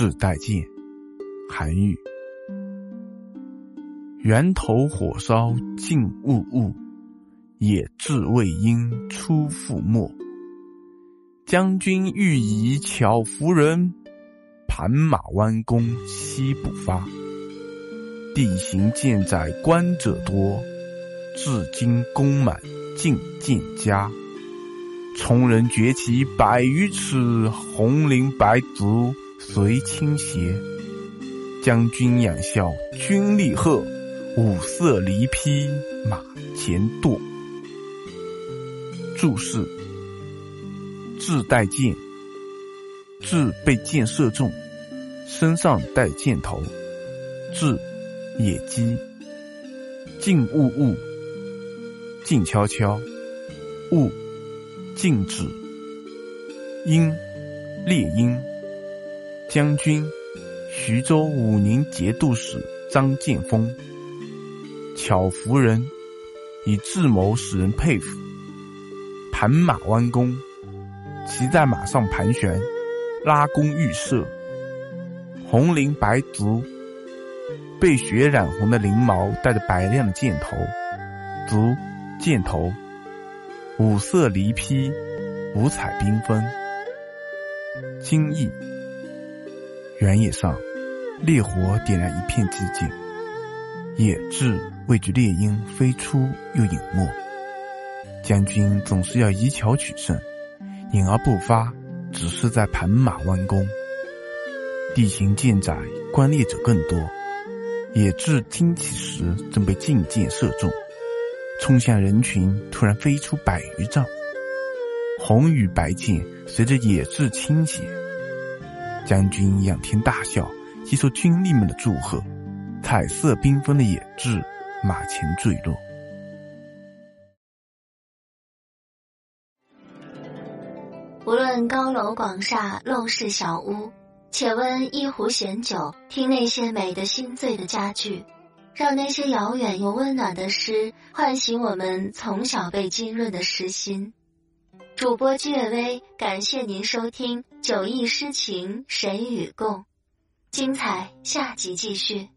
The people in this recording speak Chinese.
至待见，韩愈。源头火烧尽物物，野至未应出覆没。将军欲以巧服人，盘马弯弓夕不发。地形建在观者多，至今弓满尽见家。从人崛起百余尺，红绫白足。随倾斜，将军仰笑军立贺，五色离披马前堕。注释：志带箭，志被箭射中，身上带箭头。志野鸡。静物物，静悄悄。物，静止。鹰，猎鹰。将军，徐州武宁节度使张建峰。巧服人，以智谋使人佩服。盘马弯弓，骑在马上盘旋，拉弓预射。红绫白足，被血染红的翎毛带着白亮的箭头。足，箭头。五色离披，五彩缤纷。惊异。原野上，烈火点燃一片寂静。野雉畏惧猎鹰飞出又隐没。将军总是要以巧取胜，隐而不发，只是在盘马弯弓。地形渐窄，观猎者更多。野雉惊起时，正被劲箭射中，冲向人群，突然飞出百余丈。红与白箭随着野雉倾斜。将军仰天大笑，接受军吏们的祝贺。彩色缤纷的野雉马前坠落。无论高楼广厦、陋室小屋，且温一壶闲酒，听那些美得心醉的佳句，让那些遥远又温暖的诗唤醒我们从小被浸润的诗心。主播居月微，感谢您收听《酒意诗情谁与共》，精彩下集继续。